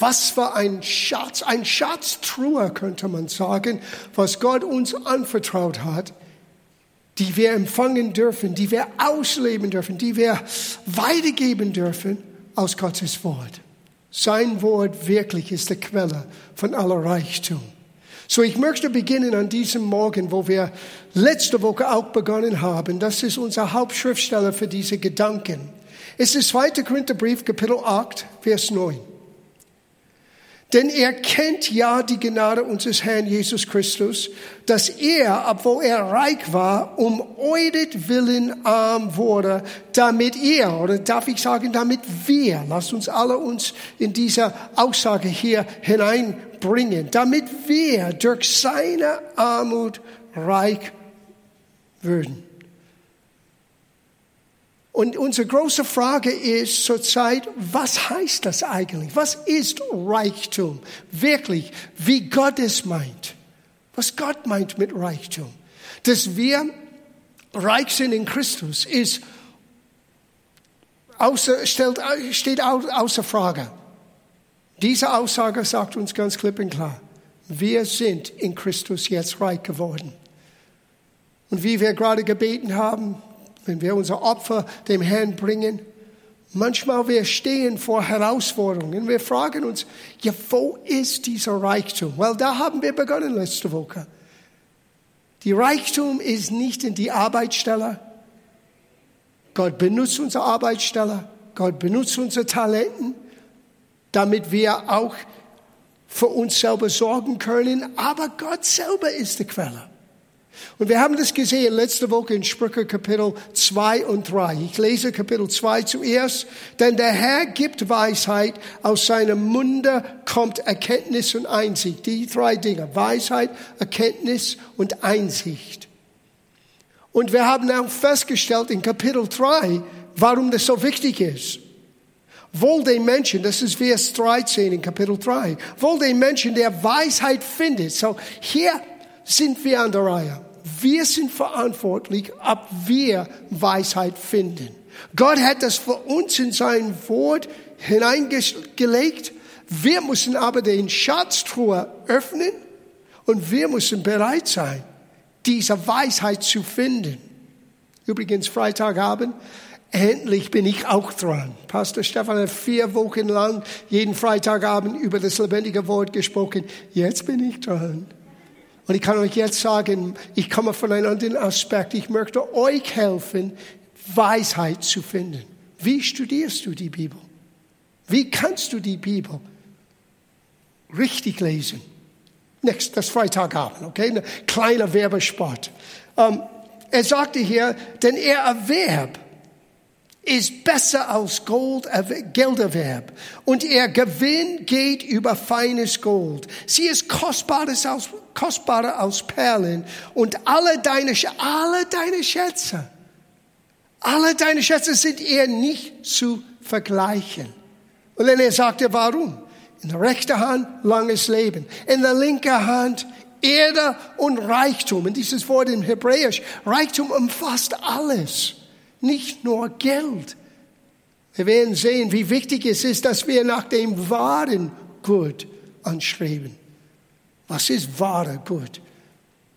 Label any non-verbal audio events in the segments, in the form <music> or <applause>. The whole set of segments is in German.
Was für ein Schatz, ein Schatztruhe könnte man sagen, was Gott uns anvertraut hat, die wir empfangen dürfen, die wir ausleben dürfen, die wir weitergeben dürfen aus Gottes Wort. Sein Wort wirklich ist die Quelle von aller Reichtum. So, ich möchte beginnen an diesem Morgen, wo wir letzte Woche auch begonnen haben. Das ist unser Hauptschriftsteller für diese Gedanken. Es ist 2. Korintherbrief, Kapitel 8, Vers 9. Denn er kennt ja die Gnade unseres Herrn Jesus Christus, dass er, obwohl er reich war, um euret Willen arm wurde, damit er, oder darf ich sagen, damit wir, lasst uns alle uns in dieser Aussage hier hineinbringen, damit wir durch seine Armut reich würden. Und unsere große Frage ist zurzeit, was heißt das eigentlich? Was ist Reichtum? Wirklich, wie Gott es meint. Was Gott meint mit Reichtum. Dass wir reich sind in Christus ist, außer, stellt, steht außer Frage. Diese Aussage sagt uns ganz klipp und klar, wir sind in Christus jetzt reich geworden. Und wie wir gerade gebeten haben, wenn wir unser Opfer dem Herrn bringen, manchmal wir stehen vor Herausforderungen. Wir fragen uns, ja, wo ist dieser Reichtum? Weil da haben wir begonnen letzte Woche. Die Reichtum ist nicht in die Arbeitsstelle. Gott benutzt unsere Arbeitsstelle. Gott benutzt unsere Talenten, damit wir auch für uns selber sorgen können. Aber Gott selber ist die Quelle. Und wir haben das gesehen letzte Woche in Sprüche Kapitel 2 und 3. Ich lese Kapitel 2 zuerst. Denn der Herr gibt Weisheit, aus seinem Munde kommt Erkenntnis und Einsicht. Die drei Dinge. Weisheit, Erkenntnis und Einsicht. Und wir haben auch festgestellt in Kapitel 3, warum das so wichtig ist. Wohl den Menschen, das ist Vers 13 in Kapitel 3, wohl den Menschen, der Weisheit findet. So hier sind wir an der Reihe. Wir sind verantwortlich, ob wir Weisheit finden. Gott hat das für uns in sein Wort hineingelegt. Wir müssen aber den Schatztruhe öffnen und wir müssen bereit sein, diese Weisheit zu finden. Übrigens, Freitagabend, endlich bin ich auch dran. Pastor Stefan hat vier Wochen lang jeden Freitagabend über das lebendige Wort gesprochen. Jetzt bin ich dran. Und ich kann euch jetzt sagen, ich komme von einem anderen Aspekt. Ich möchte euch helfen, Weisheit zu finden. Wie studierst du die Bibel? Wie kannst du die Bibel richtig lesen? Nächstes, das Freitagabend, okay? Ein kleiner Werbespot. Um, ähm, er sagte hier, denn er erwerb ist besser als Gold, Gelderwerb. Und ihr Gewinn geht über feines Gold. Sie ist kostbares als, kostbarer als Perlen. Und alle deine, alle deine Schätze, alle deine Schätze sind ihr nicht zu vergleichen. Und dann er sagte, warum? In der rechten Hand langes Leben. In der linken Hand Erde und Reichtum. Und dieses Wort in Hebräisch, Reichtum umfasst alles nicht nur Geld. Wir werden sehen, wie wichtig es ist, dass wir nach dem wahren Gut anstreben. Was ist wahre Gut?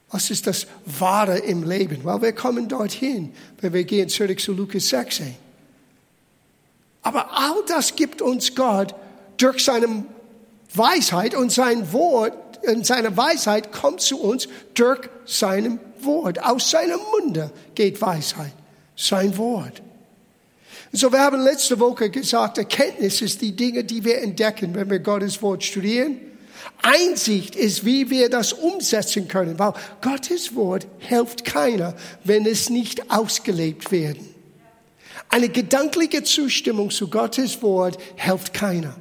Was ist das Wahre im Leben? Weil wir kommen dorthin, wenn wir gehen zurück zu Lukas 16. Aber all das gibt uns Gott durch seine Weisheit und sein Wort, und seine Weisheit kommt zu uns durch seinem Wort. Aus seinem Munde geht Weisheit sein Wort. So, wir haben letzte Woche gesagt, Erkenntnis ist die Dinge, die wir entdecken, wenn wir Gottes Wort studieren. Einsicht ist, wie wir das umsetzen können, weil Gottes Wort hilft keiner, wenn es nicht ausgelebt werden. Eine gedankliche Zustimmung zu Gottes Wort hilft keiner.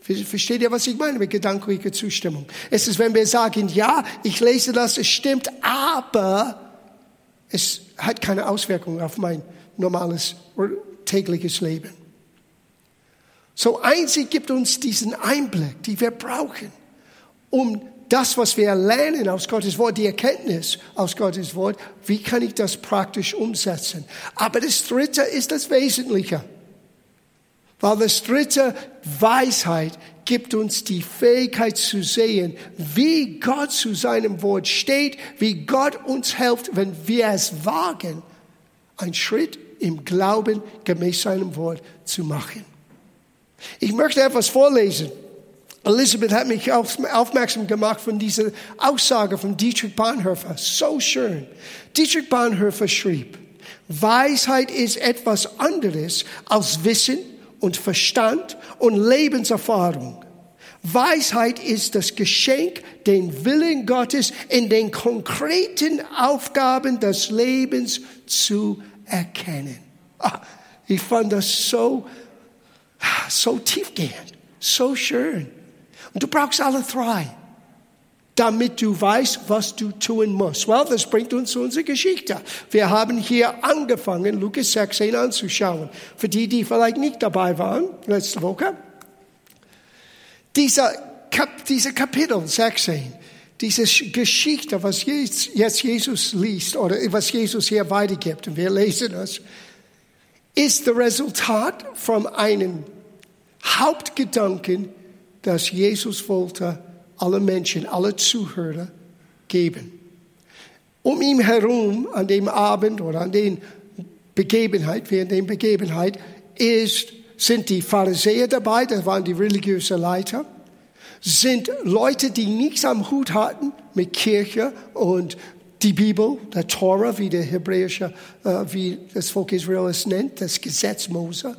Versteht ihr, was ich meine mit gedanklicher Zustimmung? Es ist, wenn wir sagen, ja, ich lese das, es stimmt, aber es hat keine Auswirkung auf mein normales tägliches Leben. So einzig gibt uns diesen Einblick, die wir brauchen, um das, was wir lernen aus Gottes Wort, die Erkenntnis aus Gottes Wort, wie kann ich das praktisch umsetzen? Aber das Dritte ist das Wesentliche. Weil das Dritte, Weisheit, gibt uns die Fähigkeit zu sehen, wie Gott zu seinem Wort steht, wie Gott uns hilft, wenn wir es wagen, einen Schritt im Glauben gemäß seinem Wort zu machen. Ich möchte etwas vorlesen. Elisabeth hat mich aufmerksam gemacht von dieser Aussage von Dietrich Bonhoeffer. So schön. Dietrich Bonhoeffer schrieb, Weisheit ist etwas anderes als Wissen und Verstand und Lebenserfahrung. Weisheit ist das Geschenk, den Willen Gottes in den konkreten Aufgaben des Lebens zu erkennen. Ah, ich fand das so, so tiefgehend, so schön. Und du brauchst alle drei, damit du weißt, was du tun musst. Well, das bringt uns zu unserer Geschichte. Wir haben hier angefangen, Lukas 16 anzuschauen. Für die, die vielleicht nicht dabei waren, letzte Woche. Dieser, Kap dieser Kapitel 16, diese Geschichte, was jetzt Jesus liest oder was Jesus hier weitergibt, und wir lesen es, ist das Resultat von einem Hauptgedanken, das Jesus wollte alle Menschen, alle Zuhörer geben. Um ihn herum an dem Abend oder an den Begebenheit, während der Begebenheit, ist, sind die Pharisäer dabei, das waren die religiösen Leiter, sind Leute, die nichts am Hut hatten mit Kirche und die Bibel, der Torah, wie der hebräische, äh, wie das Volk Israel es nennt, das Gesetz Mose.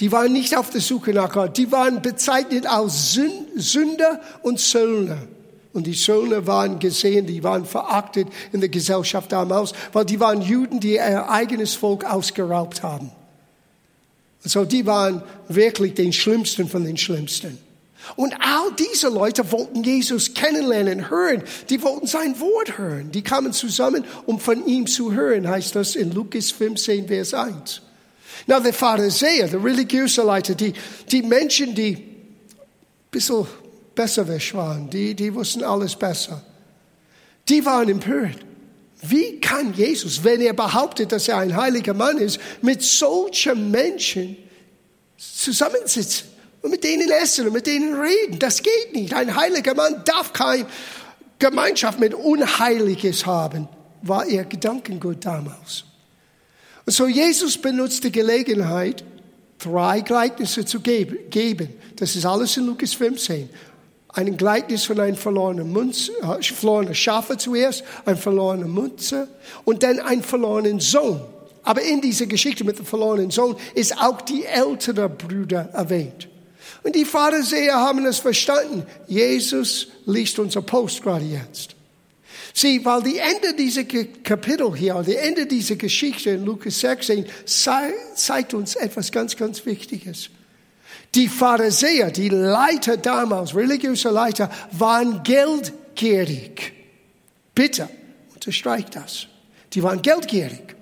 Die waren nicht auf der Suche nach Gott. Die waren bezeichnet als Sünder und Söldner. Und die Söldner waren gesehen, die waren verachtet in der Gesellschaft damals, weil die waren Juden, die ihr eigenes Volk ausgeraubt haben. So, die waren wirklich den Schlimmsten von den Schlimmsten. Und all diese Leute wollten Jesus kennenlernen, hören. Die wollten sein Wort hören. Die kamen zusammen, um von ihm zu hören, heißt das in Lukas 15, Vers 1. Na, die Pharisäer, die religiöse Leute, die, die Menschen, die ein bisschen besser waren, die, die wussten alles besser, die waren empört. Wie kann Jesus, wenn er behauptet, dass er ein heiliger Mann ist, mit solchen Menschen zusammensitzen und mit denen essen und mit denen reden? Das geht nicht. Ein heiliger Mann darf keine Gemeinschaft mit Unheiliges haben, war ihr Gedankengut damals. Und so Jesus benutzt die Gelegenheit, drei Gleichnisse zu geben. Das ist alles in Lukas 15. Ein Gleichnis von einem verlorenen Münze, äh, verlorenen Schafe zuerst, ein verlorener Münze und dann ein verlorenen Sohn. Aber in dieser Geschichte mit dem verlorenen Sohn ist auch die ältere Brüder erwähnt. Und die Pharisäer haben es verstanden. Jesus liest unser Post gerade jetzt. Sieh, weil die Ende dieser Kapitel hier, die Ende dieser Geschichte in Lukas 16 zeigt uns etwas ganz, ganz Wichtiges. Die Pharisäer, die Leiter damals, religiöse Leiter, waren geldgierig. Bitte, unterstreicht das. Die waren geldgierig.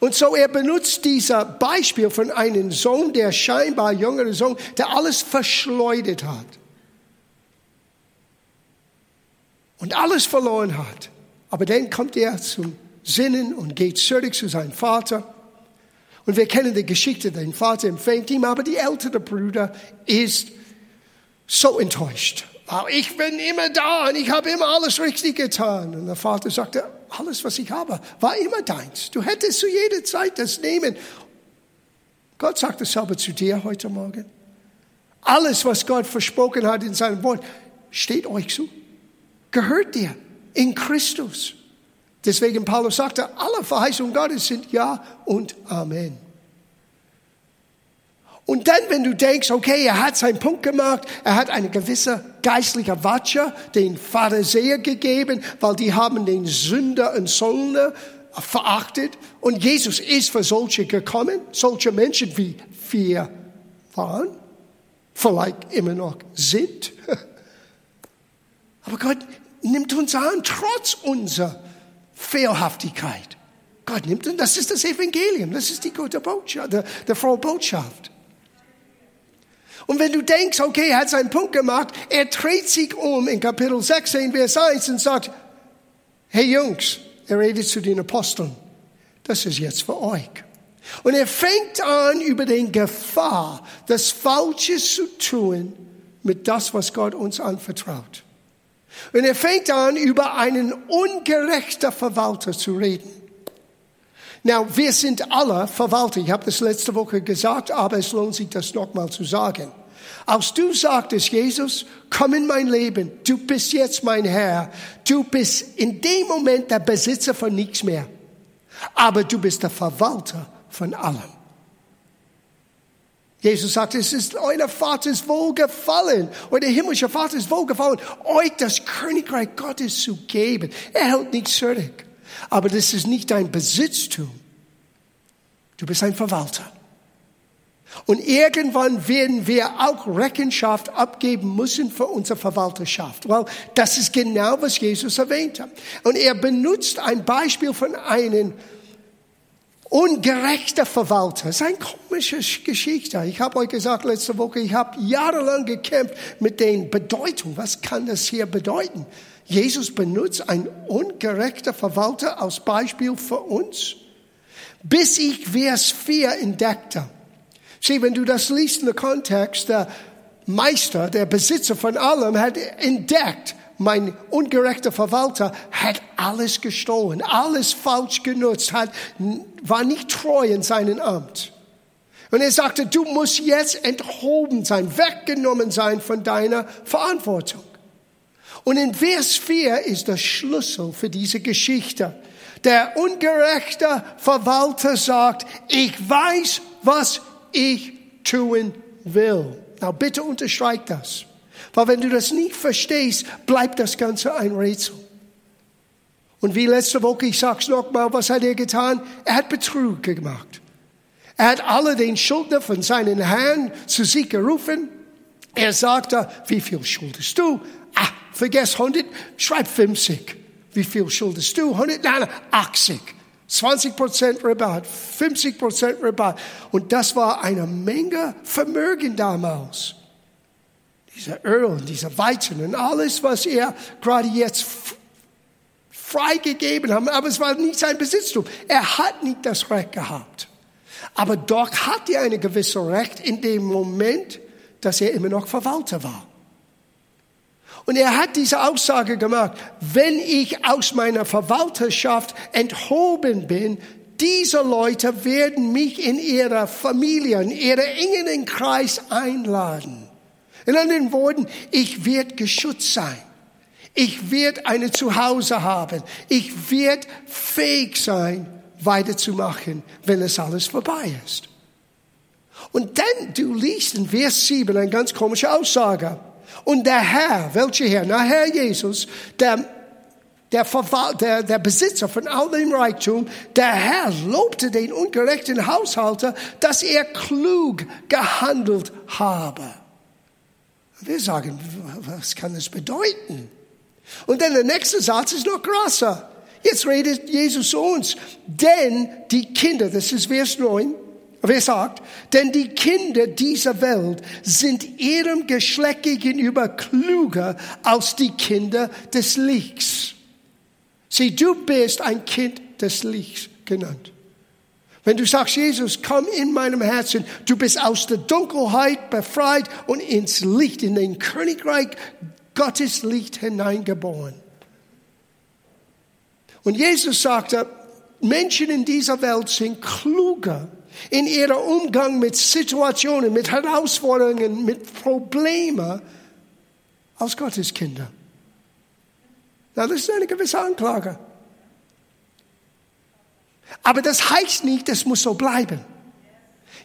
Und so er benutzt dieser Beispiel von einem Sohn, der scheinbar jüngere Sohn, der alles verschleudert hat. Und alles verloren hat. Aber dann kommt er zum Sinnen und geht zurück zu seinem Vater. Und wir kennen die Geschichte, dein Vater empfängt ihn, aber die ältere Bruder ist so enttäuscht. Ich bin immer da und ich habe immer alles richtig getan. Und der Vater sagte, alles, was ich habe, war immer deins. Du hättest zu jeder Zeit das nehmen. Gott sagt dasselbe zu dir heute Morgen. Alles, was Gott versprochen hat in seinem Wort, steht euch zu gehört dir in Christus. Deswegen Paulus sagte, alle Verheißungen Gottes sind Ja und Amen. Und dann, wenn du denkst, okay, er hat seinen Punkt gemacht, er hat eine gewisse geistliche Watsche den Pharisäer gegeben, weil die haben den Sünder und Söldner verachtet. Und Jesus ist für solche gekommen, solche Menschen wie wir waren, vielleicht immer noch sind. <laughs> Aber Gott nimmt uns an, trotz unserer Fehlhaftigkeit. Gott nimmt uns, das ist das Evangelium, das ist die gute Botschaft, der, der frohe Botschaft. Und wenn du denkst, okay, er hat seinen Punkt gemacht, er dreht sich um in Kapitel 16, Vers 1 und sagt, hey Jungs, er redet zu den Aposteln, das ist jetzt für euch. Und er fängt an, über den Gefahr, das Falsche zu tun, mit das, was Gott uns anvertraut. Und er fängt an, über einen ungerechten Verwalter zu reden. Now, wir sind alle Verwalter. Ich habe das letzte Woche gesagt, aber es lohnt sich, das nochmal zu sagen. Als du sagtest, Jesus, komm in mein Leben, du bist jetzt mein Herr, du bist in dem Moment der Besitzer von nichts mehr, aber du bist der Verwalter von allem. Jesus sagt, es ist euer Vaters wohlgefallen, euer himmlischer Vater ist wohlgefallen, euch das Königreich Gottes zu geben. Er hält nichts zurück. Aber das ist nicht dein Besitztum. Du bist ein Verwalter. Und irgendwann werden wir auch Rechenschaft abgeben müssen für unsere Verwalterschaft. Weil das ist genau, was Jesus erwähnt hat. Und er benutzt ein Beispiel von einem ungerechten Verwalter. Das ist eine komische Geschichte. Ich habe euch gesagt letzte Woche, ich habe jahrelang gekämpft mit den Bedeutung. Was kann das hier bedeuten? Jesus benutzt ein ungerechter Verwalter als Beispiel für uns. Bis ich Vers 4 entdeckte. Sieh, wenn du das liest in der Kontext, der Meister, der Besitzer von allem, hat entdeckt, mein ungerechter Verwalter hat alles gestohlen, alles falsch genutzt, hat, war nicht treu in seinem Amt. Und er sagte, du musst jetzt enthoben sein, weggenommen sein von deiner Verantwortung. Und in Vers 4 ist der Schlüssel für diese Geschichte. Der ungerechte Verwalter sagt, ich weiß, was ich tun will. Na, bitte unterstreich das. Weil wenn du das nicht verstehst, bleibt das Ganze ein Rätsel. Und wie letzte Woche, ich sag's nochmal, was hat er getan? Er hat Betrug gemacht. Er hat alle den Schuldner von seinen Herrn zu sich gerufen. Er sagte, wie viel schuldest du? Ah, vergiss 100, schreib 50. Wie viel schuldest du? 100, nein, 80. 20 Prozent Rabatt, 50 Prozent Rabatt. Und das war eine Menge Vermögen damals. Dieser Öl, dieser Weizen und alles, was er gerade jetzt freigegeben hat. Aber es war nicht sein Besitztum. Er hat nicht das Recht gehabt. Aber doch hat er eine gewisse Recht in dem Moment, dass er immer noch Verwalter war. Und er hat diese Aussage gemacht, wenn ich aus meiner Verwalterschaft enthoben bin, diese Leute werden mich in ihrer Familie, in ihren engeren Kreis einladen. In anderen Worten, ich werde geschützt sein. Ich werde eine Zuhause haben. Ich werde fähig sein, weiterzumachen, wenn es alles vorbei ist. Und dann, du liest in Vers 7 eine ganz komische Aussage. Und der Herr, welcher Herr? Na, Herr Jesus, der, der, der, der Besitzer von all dem Reichtum, der Herr lobte den ungerechten Haushalter, dass er klug gehandelt habe. Wir sagen, was kann das bedeuten? Und dann der nächste Satz ist noch krasser. Jetzt redet Jesus zu uns. Denn die Kinder, das ist Vers 9, Wer sagt, denn die Kinder dieser Welt sind ihrem Geschlecht gegenüber klüger als die Kinder des Lichts. Sieh, du bist ein Kind des Lichts genannt. Wenn du sagst, Jesus, komm in meinem Herzen, du bist aus der Dunkelheit befreit und ins Licht, in den Königreich Gottes Licht hineingeboren. Und Jesus sagte, Menschen in dieser Welt sind klüger in ihrem Umgang mit Situationen, mit Herausforderungen, mit Problemen als Gottes Kinder. Na, das ist eine gewisse Anklage. Aber das heißt nicht, es muss so bleiben.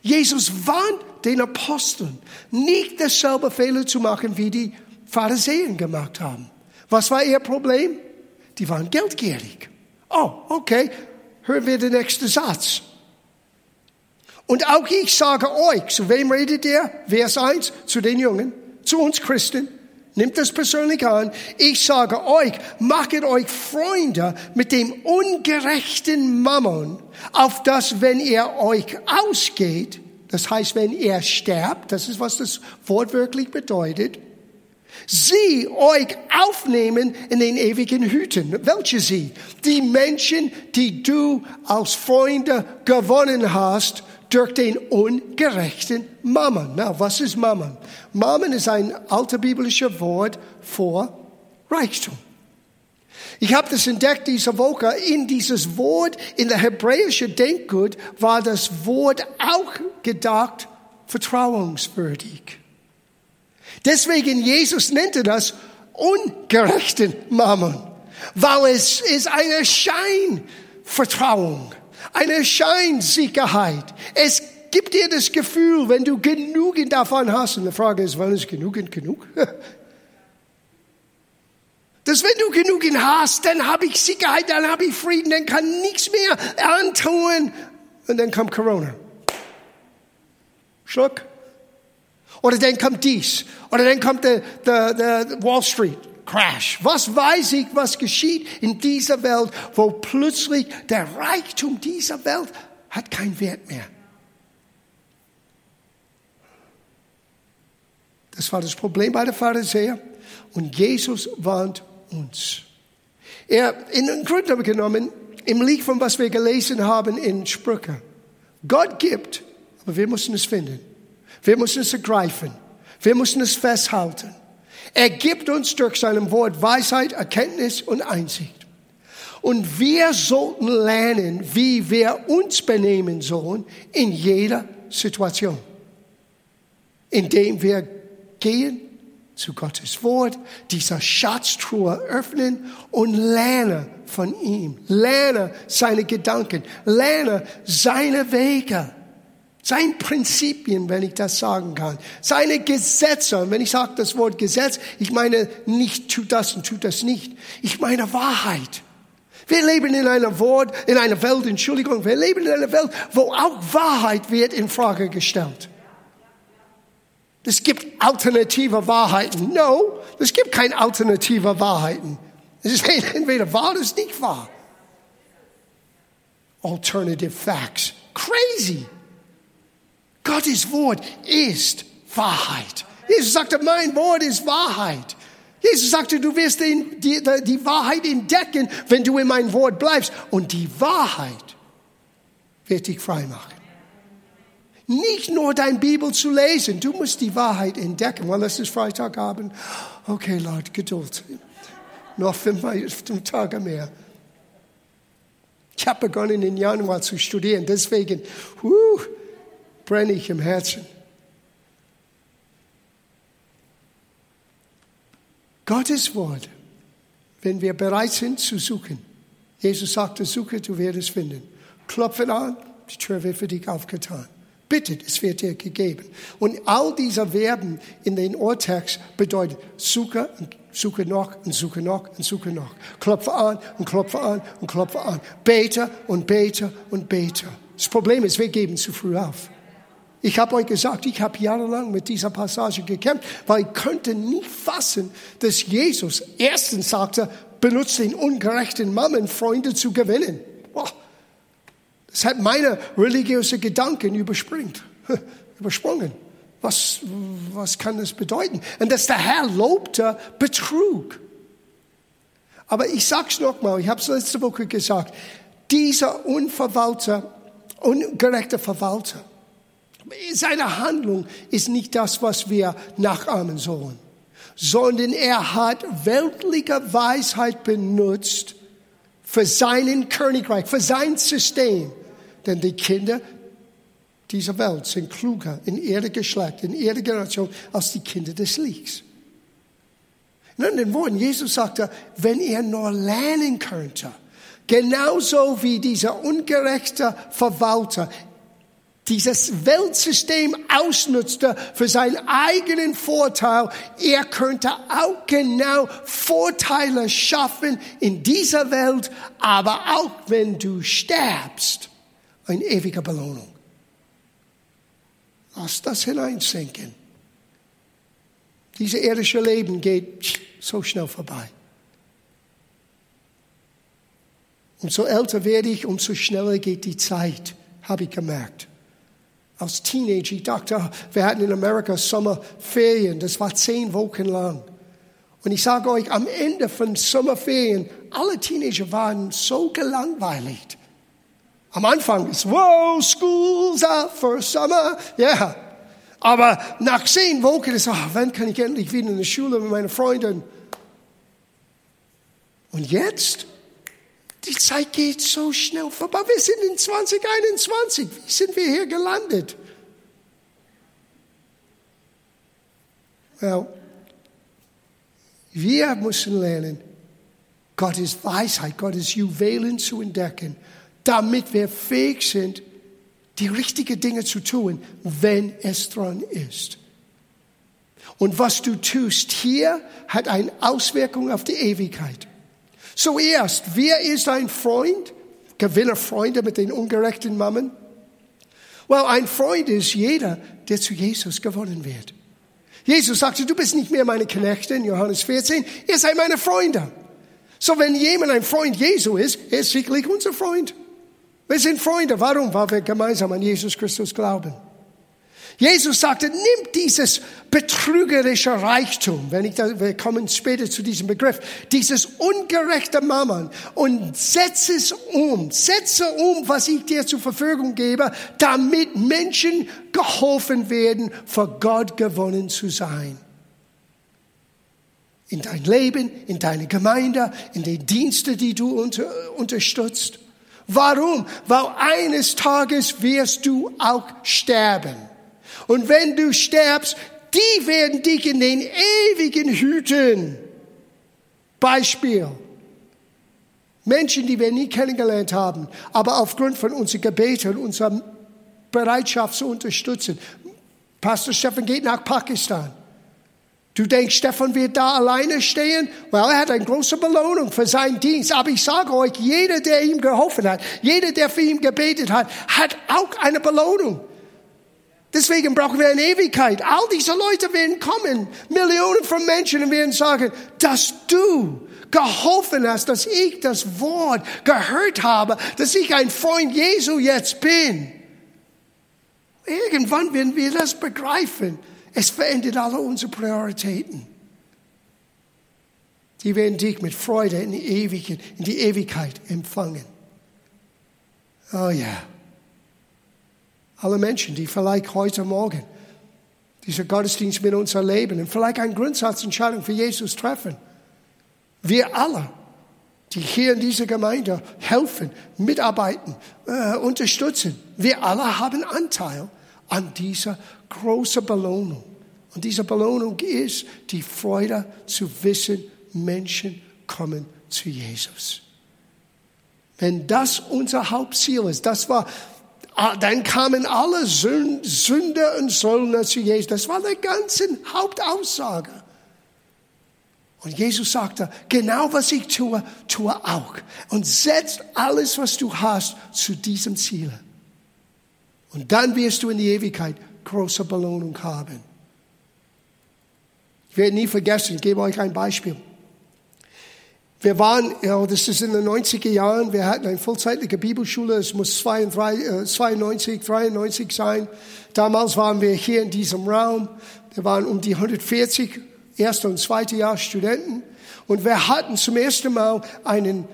Jesus warnt den Aposteln, nicht dasselbe Fehler zu machen, wie die Pharisäer gemacht haben. Was war ihr Problem? Die waren geldgierig. Oh, okay. Hören wir den nächsten Satz. Und auch ich sage euch, zu wem redet ihr? Vers 1, zu den Jungen, zu uns Christen. Nimmt das persönlich an. Ich sage euch, macht euch Freunde mit dem ungerechten Mammon, auf das, wenn ihr euch ausgeht, das heißt, wenn ihr sterbt, das ist, was das Wort wirklich bedeutet, Sie euch aufnehmen in den ewigen Hüten. Welche sie? Die Menschen, die du als Freunde gewonnen hast durch den ungerechten Mammon. Na, was ist Mammon? Mammon ist ein alter biblischer Wort vor Reichtum. Ich habe das entdeckt diese Woche. In dieses Wort, in der hebräischen Denkgut, war das Wort auch gedacht vertrauenswürdig. Deswegen Jesus nannte das ungerechten Mammon, weil es ist eine Scheinvertrauung, eine Scheinsicherheit. Es gibt dir das Gefühl, wenn du genügend davon hast, und die Frage ist, wann ist genügend genug? <laughs> Dass wenn du genügend hast, dann habe ich Sicherheit, dann habe ich Frieden, dann kann nichts mehr antun. Und dann kommt Corona. Schluck. Oder dann kommt dies. Oder dann kommt der, der, der Wall Street Crash. Was weiß ich, was geschieht in dieser Welt, wo plötzlich der Reichtum dieser Welt hat keinen Wert mehr. Das war das Problem bei der Pharisäer. Und Jesus warnt uns. Er, in Grunde genommen, im Licht von was wir gelesen haben in Sprüche. Gott gibt, aber wir müssen es finden. Wir müssen es ergreifen. Wir müssen es festhalten. Er gibt uns durch seinem Wort Weisheit, Erkenntnis und Einsicht. Und wir sollten lernen, wie wir uns benehmen sollen in jeder Situation. Indem wir gehen zu Gottes Wort, dieser Schatztruhe öffnen und lerne von ihm. Lerne seine Gedanken. Lerne seine Wege. Seine Prinzipien, wenn ich das sagen kann. Seine Gesetze. Und wenn ich sage das Wort Gesetz, ich meine nicht tut das und tut das nicht. Ich meine Wahrheit. Wir leben in einer Wort, in einer Welt, Entschuldigung, wir leben in einer Welt, wo auch Wahrheit wird in Frage gestellt. Es gibt alternative Wahrheiten. No, es gibt keine alternative Wahrheiten. Es ist <laughs> entweder wahr oder nicht wahr. Alternative facts. Crazy. Gottes Wort ist Wahrheit. Jesus sagte, mein Wort ist Wahrheit. Jesus sagte, du wirst die, die, die Wahrheit entdecken, wenn du in mein Wort bleibst. Und die Wahrheit wird dich frei machen. Nicht nur dein Bibel zu lesen, du musst die Wahrheit entdecken. Weil es ist Freitagabend. Okay, Lord, Geduld. Noch fünf, Tage mehr. Ich habe begonnen im Januar zu studieren, deswegen uh, brenne ich im Herzen. Gottes Wort, wenn wir bereit sind zu suchen. Jesus sagte, suche, du wirst finden. Klopfe an, die Tür wird für dich aufgetan. Bittet, es wird dir gegeben. Und all diese Verben in den Urtext bedeutet suche, suche noch und suche noch und suche noch. Klopfe an und klopfe an und klopfe an. Bete und bete und bete. Das Problem ist, wir geben zu früh auf. Ich habe euch gesagt, ich habe jahrelang mit dieser Passage gekämpft, weil ich könnte nicht fassen, dass Jesus erstens sagte, benutzt den ungerechten Mammen, Freunde zu gewinnen. Es hat meine religiöse Gedanken überspringt, <laughs> übersprungen. Was, was kann das bedeuten? Und dass der Herr lobte Betrug. Aber ich sag's nochmal, ich habe es letzte Woche gesagt, dieser unverwalter, ungerechte Verwalter, seine Handlung ist nicht das, was wir nachahmen sollen, sondern er hat weltliche Weisheit benutzt für seinen Königreich, für sein System denn die Kinder dieser Welt sind kluger in ihrer Geschlecht, in ihrer Generation als die Kinder des Lichts. In anderen Worten, Jesus sagte, wenn ihr nur lernen könnte, genauso wie dieser ungerechte Verwalter dieses Weltsystem ausnutzte für seinen eigenen Vorteil, er könnte auch genau Vorteile schaffen in dieser Welt, aber auch wenn du sterbst, eine ewige Belohnung. Lass das hineinsinken. Dieses irdische Leben geht so schnell vorbei. Umso älter werde ich, umso schneller geht die Zeit, habe ich gemerkt. Als Teenager, ich dachte, wir hatten in Amerika Sommerferien, das war zehn Wochen lang. Und ich sage euch, am Ende von Sommerferien, alle Teenager waren so gelangweilt. Am Anfang ist, wow, school's out for summer. Yeah. Aber nach zehn Wochen ist, ach, wann kann ich endlich wieder in die Schule mit meinen Freunden? Und jetzt? Die Zeit geht so schnell vorbei. Wir sind in 2021. Wie sind wir hier gelandet? Well, wir müssen lernen, Gottes Weisheit, Gottes Juwelen zu entdecken, damit wir fähig sind, die richtigen Dinge zu tun, wenn es dran ist. Und was du tust hier, hat eine Auswirkung auf die Ewigkeit. Zuerst, wer ist ein Freund? Gewinne Freunde mit den ungerechten Mammen? Well, ein Freund ist jeder, der zu Jesus gewonnen wird. Jesus sagte, du bist nicht mehr meine Knechte in Johannes 14, ihr seid meine Freunde. So wenn jemand ein Freund Jesu ist, er ist wirklich unser Freund. Wir sind Freunde. Warum? Weil wir gemeinsam an Jesus Christus glauben. Jesus sagte, nimm dieses betrügerische Reichtum, wenn ich da, wir kommen später zu diesem Begriff, dieses ungerechte Mammon und setze es um, setze um, was ich dir zur Verfügung gebe, damit Menschen geholfen werden, vor Gott gewonnen zu sein. In dein Leben, in deine Gemeinde, in die Dienste, die du unter, unterstützt. Warum? Weil eines Tages wirst du auch sterben. Und wenn du sterbst, die werden dich in den ewigen hüten. Beispiel. Menschen, die wir nie kennengelernt haben, aber aufgrund von unseren Gebeten, unserer Bereitschaft zu unterstützen. Pastor Stefan geht nach Pakistan. Du denkst, Stefan wird da alleine stehen? Well, er hat eine große Belohnung für seinen Dienst. Aber ich sage euch, jeder, der ihm geholfen hat, jeder, der für ihn gebetet hat, hat auch eine Belohnung. Deswegen brauchen wir eine Ewigkeit. All diese Leute werden kommen, Millionen von Menschen werden sagen, dass du geholfen hast, dass ich das Wort gehört habe, dass ich ein Freund Jesu jetzt bin. Irgendwann werden wir das begreifen. Es verändert alle unsere Prioritäten. Die werden dich mit Freude in die, Ewigkeit, in die Ewigkeit empfangen. Oh ja alle Menschen, die vielleicht heute Morgen dieser Gottesdienst mit uns erleben und vielleicht eine Grundsatzentscheidung für Jesus treffen. Wir alle, die hier in dieser Gemeinde helfen, mitarbeiten, äh, unterstützen, wir alle haben Anteil an dieser großen Belohnung. Und diese Belohnung ist die Freude zu wissen, Menschen kommen zu Jesus. Wenn das unser Hauptziel ist, das war dann kamen alle Sünder und Söldner zu Jesus. Das war die ganze Hauptaussage. Und Jesus sagte, genau was ich tue, tue auch. Und setz alles, was du hast, zu diesem Ziel. Und dann wirst du in die Ewigkeit große Belohnung haben. Ich werde nie vergessen, ich gebe euch ein Beispiel. Wir waren, ja, das ist in den 90er Jahren, wir hatten eine vollzeitige Bibelschule, es muss 92, 92, 93 sein. Damals waren wir hier in diesem Raum, wir waren um die 140 erste und zweite Jahr Studenten. Und wir hatten zum ersten Mal einen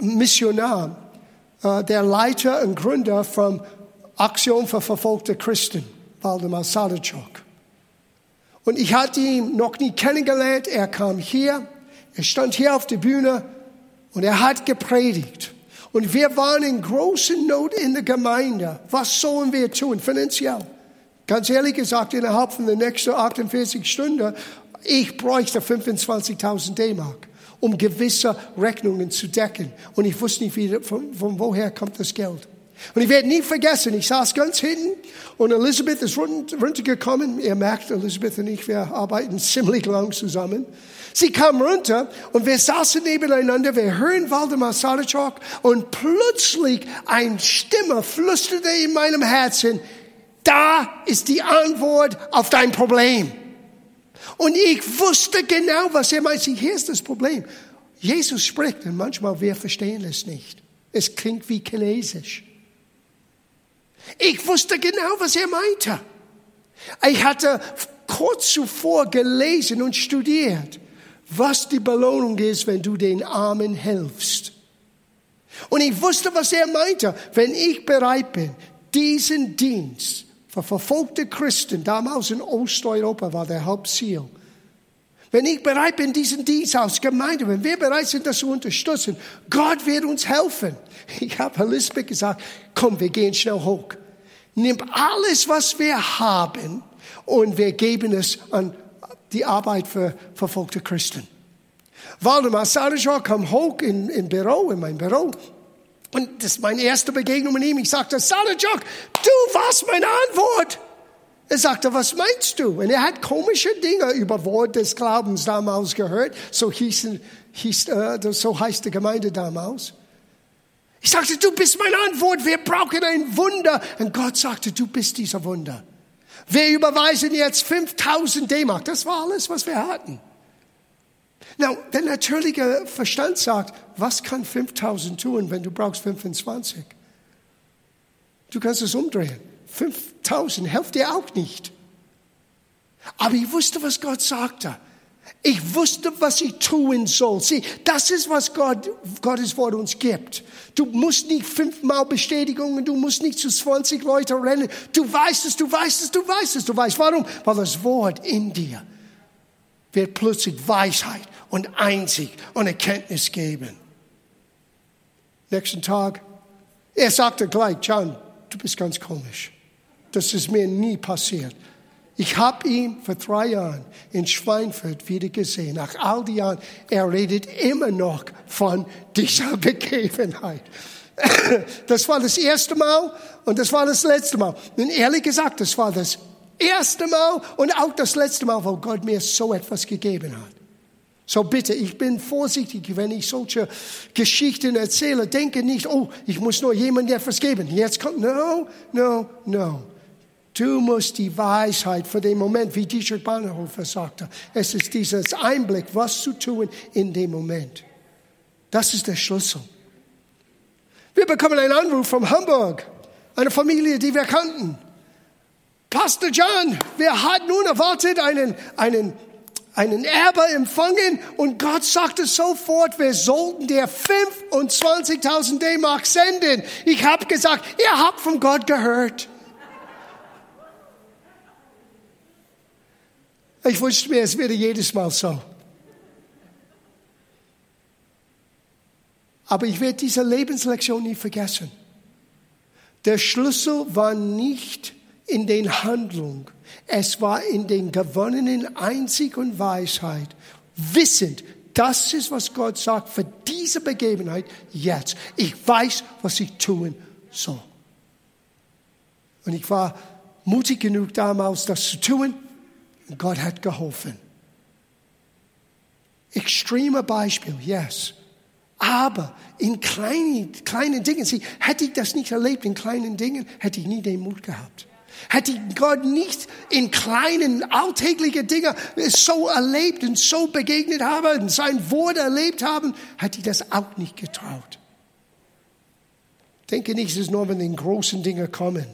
Missionar, äh, der Leiter und Gründer von Aktion für verfolgte Christen, Waldemar Sadachok. Und ich hatte ihn noch nie kennengelernt, er kam hier, er stand hier auf der Bühne und er hat gepredigt. Und wir waren in großer Not in der Gemeinde. Was sollen wir tun finanziell? Ganz ehrlich gesagt, innerhalb von den nächsten 48 Stunden, ich bräuchte 25.000 D-Mark, um gewisse Rechnungen zu decken. Und ich wusste nicht, wie, von, von woher kommt das Geld. Und ich werde nie vergessen, ich saß ganz hinten und Elisabeth ist runtergekommen. Ihr merkt, Elisabeth und ich, wir arbeiten ziemlich lang zusammen. Sie kam runter und wir saßen nebeneinander, wir hören Waldemar Sadachok und plötzlich eine Stimme flüsterte in meinem Herzen, da ist die Antwort auf dein Problem. Und ich wusste genau, was er meinte. Hier ist das Problem. Jesus spricht und manchmal wir verstehen es nicht. Es klingt wie Chinesisch. Ich wusste genau, was er meinte. Ich hatte kurz zuvor gelesen und studiert was die Belohnung ist, wenn du den Armen hilfst. Und ich wusste, was er meinte, wenn ich bereit bin, diesen Dienst für verfolgte Christen, damals in Osteuropa war der Hauptziel, wenn ich bereit bin, diesen Dienst als Gemeinde, wenn wir bereit sind, das zu unterstützen, Gott wird uns helfen. Ich habe Elisabeth gesagt, komm, wir gehen schnell hoch. Nimm alles, was wir haben und wir geben es an die Arbeit für verfolgte Christen. Waldemar Sarajew kam hoch in, in Büro, in mein Büro. Und das ist meine erste Begegnung mit ihm. Ich sagte, Sarajew, du warst meine Antwort. Er sagte, was meinst du? Und er hat komische Dinge über Wort des Glaubens damals gehört. So hieß, hieß äh, so heißt die Gemeinde damals. Ich sagte, du bist meine Antwort. Wir brauchen ein Wunder. Und Gott sagte, du bist dieser Wunder. Wir überweisen jetzt 5000 D-Mark. Das war alles, was wir hatten. Now, der natürliche Verstand sagt, was kann 5000 tun, wenn du brauchst 25? Du kannst es umdrehen. 5000 hilft dir auch nicht. Aber ich wusste, was Gott sagte. Ich wusste, was ich tun soll. Sieh, das ist, was Gott, Gottes Wort uns gibt. Du musst nicht fünfmal Bestätigungen, du musst nicht zu 20 Leuten rennen. Du weißt es, du weißt es, du weißt es, du weißt. Warum? Weil das Wort in dir wird plötzlich Weisheit und Einsicht und Erkenntnis geben. Nächsten Tag, er sagte gleich, John, du bist ganz komisch. Das ist mir nie passiert. Ich habe ihn vor drei Jahren in Schweinfurt wieder gesehen. Nach all die Jahren, er redet immer noch von dieser <laughs> Begebenheit. Das war das erste Mal und das war das letzte Mal. Und ehrlich gesagt, das war das erste Mal und auch das letzte Mal, wo Gott mir so etwas gegeben hat. So bitte, ich bin vorsichtig, wenn ich solche Geschichten erzähle. Denke nicht, oh, ich muss nur jemandem etwas geben. Jetzt kommt, no, no, no. Du musst die Weisheit für den Moment, wie Dietrich Bonhoeffer sagte, es ist dieses Einblick, was zu tun in dem Moment. Das ist der Schlüssel. Wir bekommen einen Anruf von Hamburg, eine Familie, die wir kannten. Pastor John, wir hatten unerwartet einen, einen, einen Erbe empfangen und Gott sagte sofort, wir sollten dir 25.000 D-Mark senden. Ich habe gesagt, ihr habt von Gott gehört. Ich wünschte mir, es wäre jedes Mal so. Aber ich werde diese Lebenslektion nie vergessen. Der Schlüssel war nicht in den Handlungen, es war in den gewonnenen Einzig und Weisheit, wissend, das ist, was Gott sagt für diese Begebenheit jetzt. Ich weiß, was ich tun soll. Und ich war mutig genug damals, das zu tun. Gott hat geholfen. Extreme Beispiel, yes. Aber in kleinen, kleinen Dingen, sie, hätte ich das nicht erlebt in kleinen Dingen, hätte ich nie den Mut gehabt. Hätte ich Gott nicht in kleinen, alltäglichen Dingen so erlebt und so begegnet haben und sein Wort erlebt haben, hätte ich das auch nicht getraut. Denke nicht, es ist nur, wenn die großen Dinge kommen.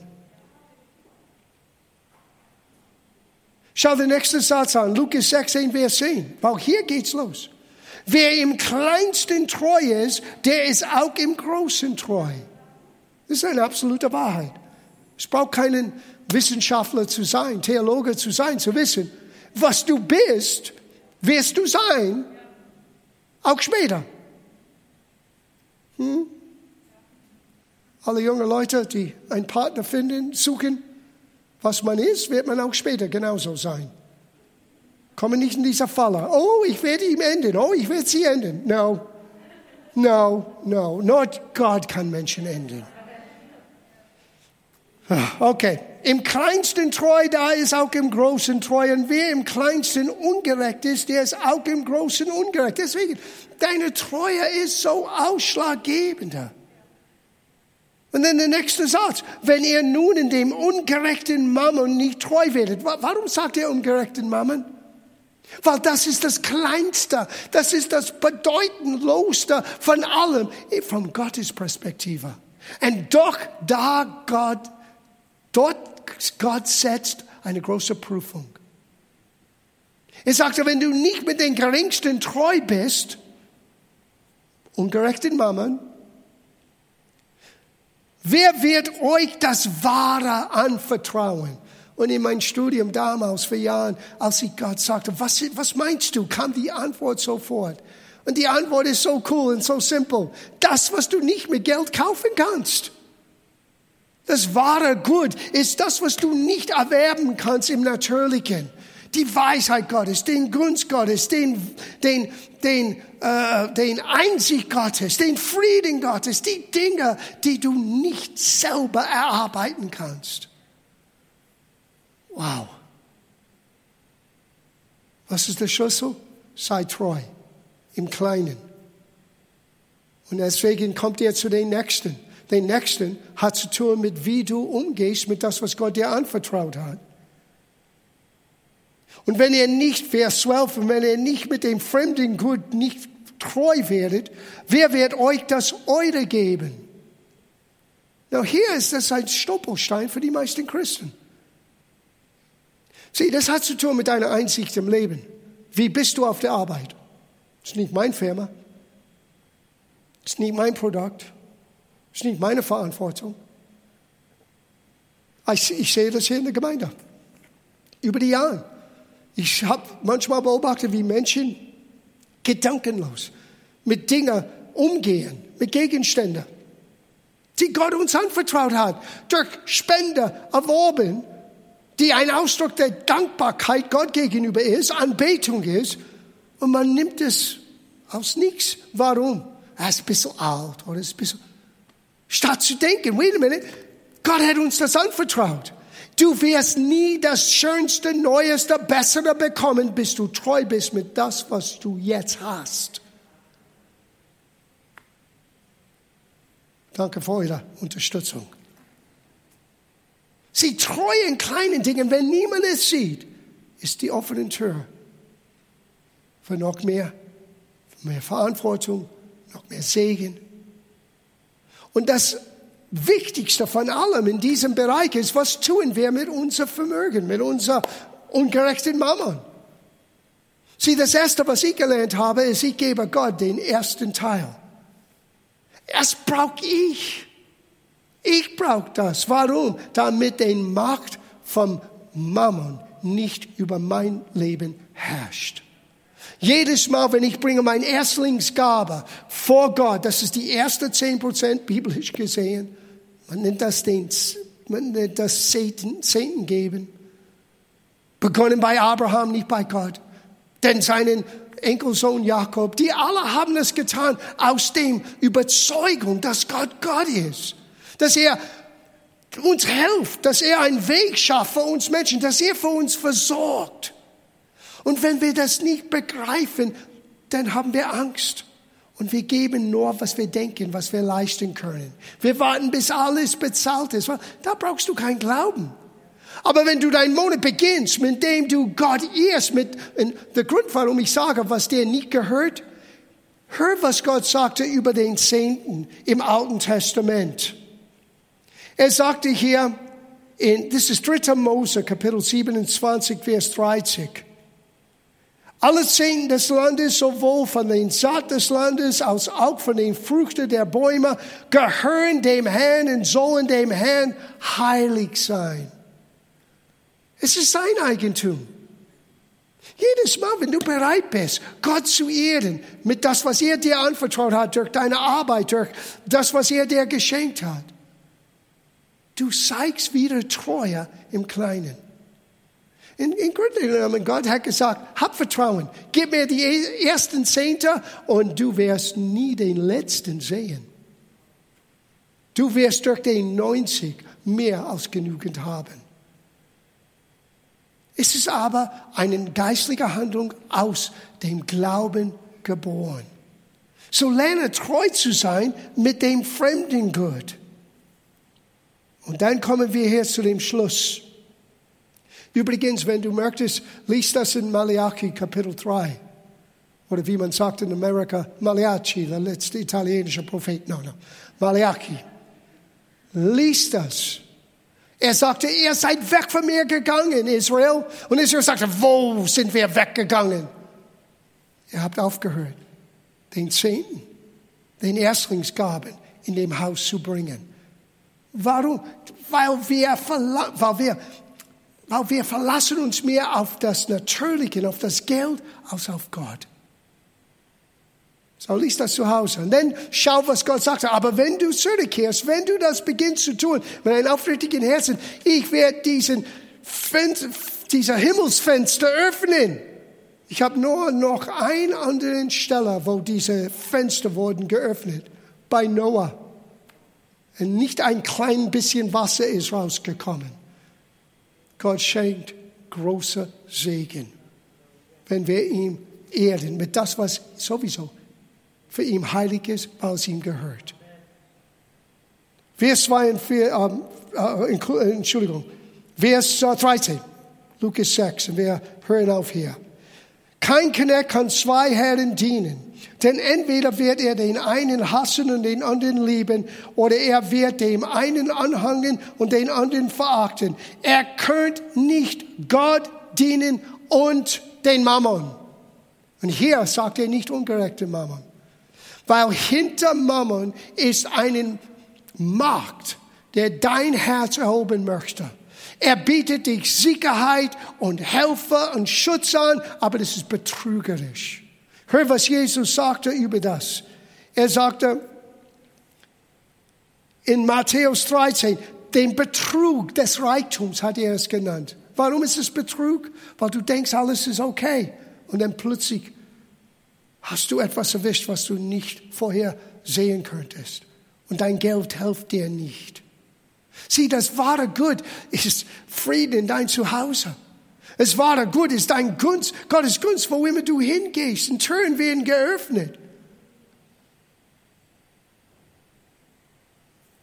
Schau den nächsten Satz an, Lukas 16, Vers 10. Weil hier geht's los. Wer im Kleinsten treu ist, der ist auch im Großen treu. Das ist eine absolute Wahrheit. Es braucht keinen Wissenschaftler zu sein, Theologe zu sein, zu wissen, was du bist, wirst du sein, auch später. Hm? Alle junge Leute, die einen Partner finden, suchen, was man ist, wird man auch später genauso sein. Komme nicht in dieser Falle. Oh, ich werde ihm enden. Oh, ich werde sie enden. No. No, no. Nur Gott kann Menschen enden. Okay. Im kleinsten treu, da ist auch im großen treu. Und wer im kleinsten ungerecht ist, der ist auch im großen ungerecht. Deswegen, deine Treue ist so ausschlaggebender. Und dann der nächste Satz. Wenn ihr nun in dem ungerechten Mammon nicht treu werdet. Warum sagt er ungerechten Mammon? Weil das ist das Kleinste, das ist das Bedeutendlosste von allem, von Gottes Perspektive. Und doch da Gott, dort Gott setzt eine große Prüfung. Er sagte, wenn du nicht mit den Geringsten treu bist, ungerechten Mammon, wer wird euch das Wahre anvertrauen? Und in meinem Studium damals, vor Jahren, als ich Gott sagte, was, was meinst du, kam die Antwort sofort. Und die Antwort ist so cool und so simpel. Das, was du nicht mit Geld kaufen kannst. Das wahre Gut ist das, was du nicht erwerben kannst im Natürlichen. Die Weisheit Gottes, den Gunst Gottes, den, den, den, äh, den Einsicht Gottes, den Frieden Gottes, die Dinge, die du nicht selber erarbeiten kannst. Wow. Was ist der Schlüssel? Sei treu im Kleinen. Und deswegen kommt er zu den Nächsten. Den Nächsten hat zu tun mit, wie du umgehst mit das, was Gott dir anvertraut hat. Und wenn ihr nicht, Vers 12, und wenn ihr nicht mit dem fremden Gut nicht treu werdet, wer wird euch das Eure geben? Now, hier ist das ein Stolperstein für die meisten Christen. Sieh, das hat zu tun mit deiner Einsicht im Leben. Wie bist du auf der Arbeit? Das ist nicht mein Firma. Das ist nicht mein Produkt. Das ist nicht meine Verantwortung. Ich sehe das hier in der Gemeinde. Über die Jahre. Ich habe manchmal beobachtet, wie Menschen gedankenlos mit Dingen umgehen, mit Gegenständen, die Gott uns anvertraut hat, durch Spende erworben, die ein Ausdruck der Dankbarkeit Gott gegenüber ist, Anbetung ist, und man nimmt es aus nichts. Warum? Er ist ein bisschen alt oder ist ein bisschen. Statt zu denken, wait a minute, Gott hat uns das anvertraut. Du wirst nie das Schönste, Neueste, Bessere bekommen, bis du treu bist mit das, was du jetzt hast. Danke für eure Unterstützung. Sie treu in kleinen Dingen, wenn niemand es sieht, ist die offene Tür für noch mehr, für mehr Verantwortung, noch mehr Segen. Und das Wichtigste von allem in diesem Bereich ist, was tun wir mit unserem Vermögen, mit unserer ungerechten Mama? Sieh, das Erste, was ich gelernt habe, ist, ich gebe Gott den ersten Teil. Es brauche ich. Ich brauche das. Warum? Damit die Macht vom Mammon nicht über mein Leben herrscht. Jedes Mal, wenn ich bringe mein Erstlingsgabe vor Gott, das ist die erste zehn Prozent biblisch gesehen, man nennt das den, man nennt das Zehnten geben. Begonnen bei Abraham, nicht bei Gott. Denn seinen Enkelsohn Jakob, die alle haben es getan aus dem Überzeugung, dass Gott Gott ist dass er uns hilft, dass er einen Weg schafft für uns Menschen, dass er für uns versorgt. Und wenn wir das nicht begreifen, dann haben wir Angst. Und wir geben nur, was wir denken, was wir leisten können. Wir warten, bis alles bezahlt ist. Da brauchst du keinen Glauben. Aber wenn du deinen Monat beginnst, mit dem du Gott ehrst, mit, der Grund, warum ich sage, was dir nicht gehört, hör, was Gott sagte über den Zehnten im Alten Testament. Er sagte hier, in, das ist 3. Mose, Kapitel 27, Vers 30. Alle Zehnten des Landes, sowohl von den Saat des Landes als auch von den Früchten der Bäume, gehören dem Herrn und sollen dem Herrn heilig sein. Es ist sein Eigentum. Jedes Mal, wenn du bereit bist, Gott zu ehren mit das, was er dir anvertraut hat, durch deine Arbeit, durch das, was er dir geschenkt hat, Du zeigst wieder Treue im Kleinen. In, in Grunde Gott hat gesagt, hab Vertrauen, gib mir die ersten Zehnte und du wirst nie den letzten sehen. Du wirst durch den 90 mehr als genügend haben. Es ist aber eine geistliche Handlung aus dem Glauben geboren. So lerne treu zu sein mit dem fremden Gut. Und dann kommen wir hier zu dem Schluss. Übrigens, wenn du möchtest, liest das in Malachi Kapitel 3. Oder wie man sagt in Amerika, Malachi, der letzte italienische Prophet. No, no. Malachi. Lies das. Er sagte, ihr seid weg von mir gegangen, Israel. Und Israel sagte, wo sind wir weggegangen? Ihr habt aufgehört, den Zehnten, den Erstlingsgaben in dem Haus zu bringen. Warum? Weil wir, weil wir, weil wir verlassen uns mehr auf das Natürliche, auf das Geld, als auf Gott. So liest das zu Hause. Und dann schau, was Gott sagt. Aber wenn du zurückkehrst, wenn du das beginnst zu tun, mit einem aufrichtigen Herzen, ich werde diesen Fenster, dieser Himmelsfenster öffnen. Ich habe nur noch einen anderen Stelle, wo diese Fenster wurden geöffnet. Bei Noah. Und nicht ein klein bisschen Wasser ist rausgekommen. Gott schenkt große Segen, wenn wir ihm ehren mit das, was sowieso für ihn heilig ist, weil es ihm gehört. Vers 42, ähm, äh, äh, Entschuldigung, Vers 13, Lukas 6, und wir hören auf hier. Kein Knecht kann zwei Herren dienen, denn entweder wird er den einen hassen und den anderen lieben, oder er wird dem einen anhangen und den anderen verachten. Er könnt nicht Gott dienen und den Mammon. Und hier sagt er nicht ungerechte Mammon. Weil hinter Mammon ist ein Markt, der dein Herz erhoben möchte. Er bietet dich Sicherheit und Helfer und Schutz an, aber das ist betrügerisch. Hör, was Jesus sagte über das. Er sagte in Matthäus 13, den Betrug des Reichtums hat er es genannt. Warum ist es Betrug? Weil du denkst, alles ist okay. Und dann plötzlich hast du etwas erwischt, was du nicht vorher sehen könntest. Und dein Geld hilft dir nicht. Sieh, das wahre Gut ist Frieden in dein Zuhause. Das wahre Gut ist dein Gunst, Gottes Gunst, wo immer du hingehst. Und Türen werden geöffnet.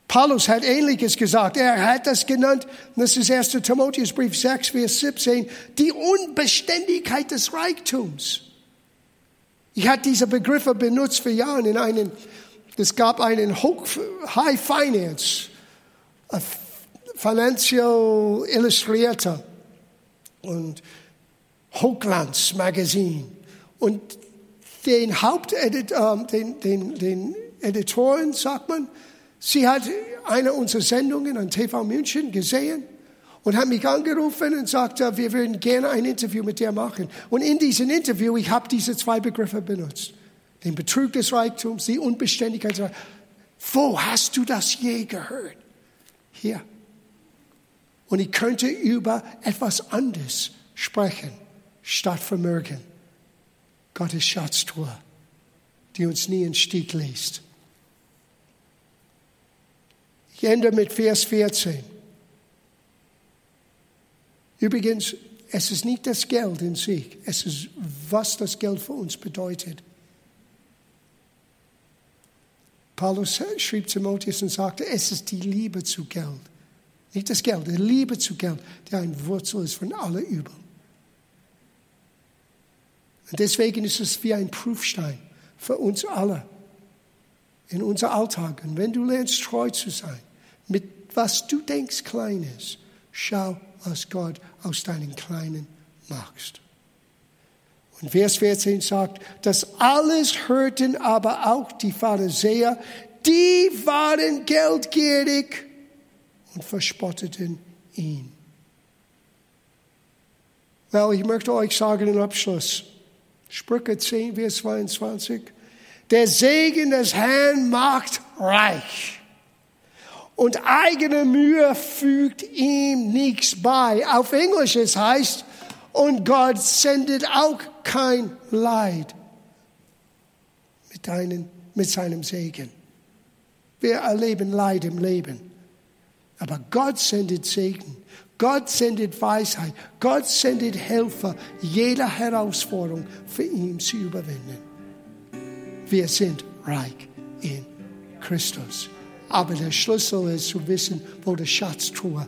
Paulus hat Ähnliches gesagt. Er hat das genannt, das ist 1. Timotheusbrief 6, Vers 17, die Unbeständigkeit des Reichtums. Ich hatte diese Begriffe benutzt für Jahre in einen, es gab einen High Finance, Financial Illustrator und Hochglanz Magazine. Und den Haupteditor, den, den, den Editoren, sagt man, sie hat eine unserer Sendungen an TV München gesehen und hat mich angerufen und sagte, wir würden gerne ein Interview mit dir machen. Und in diesem Interview, ich habe diese zwei Begriffe benutzt. Den Betrug des Reichtums, die Unbeständigkeit. Wo hast du das je gehört? Hier. Und ich könnte über etwas anderes sprechen, statt Vermögen. Gottes Schatztruhe, die uns nie in Stieg lässt. Ich ende mit Vers 14. Übrigens, es ist nicht das Geld in sich, es ist, was das Geld für uns bedeutet. Paulus schrieb Timotheus und sagte, es ist die Liebe zu Geld. Nicht das Geld, die Liebe zu Geld, die ein Wurzel ist von aller Übel. Und deswegen ist es wie ein Prüfstein für uns alle in unser Alltag. Und wenn du lernst, treu zu sein, mit was du denkst klein ist, schau was Gott aus deinen Kleinen machst. Und Vers 14 sagt, das alles hörten aber auch die Pharisäer, die waren geldgierig und verspotteten ihn. Well, ich möchte euch sagen im Abschluss, Sprüche 10, Vers 22, der Segen des Herrn macht reich und eigene Mühe fügt ihm nichts bei. Auf Englisch es heißt, und Gott sendet auch kein Leid mit, deinen, mit seinem Segen. Wir erleben Leid im Leben. Aber Gott sendet Segen. Gott sendet Weisheit. Gott sendet Helfer, jede Herausforderung für ihn zu überwinden. Wir sind reich in Christus. Aber der Schlüssel ist zu wissen, wo der Schatztruhe,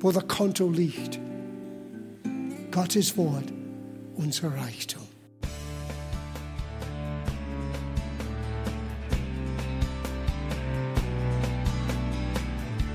wo der Konto liegt. Gottes Wort, unser Reichtum.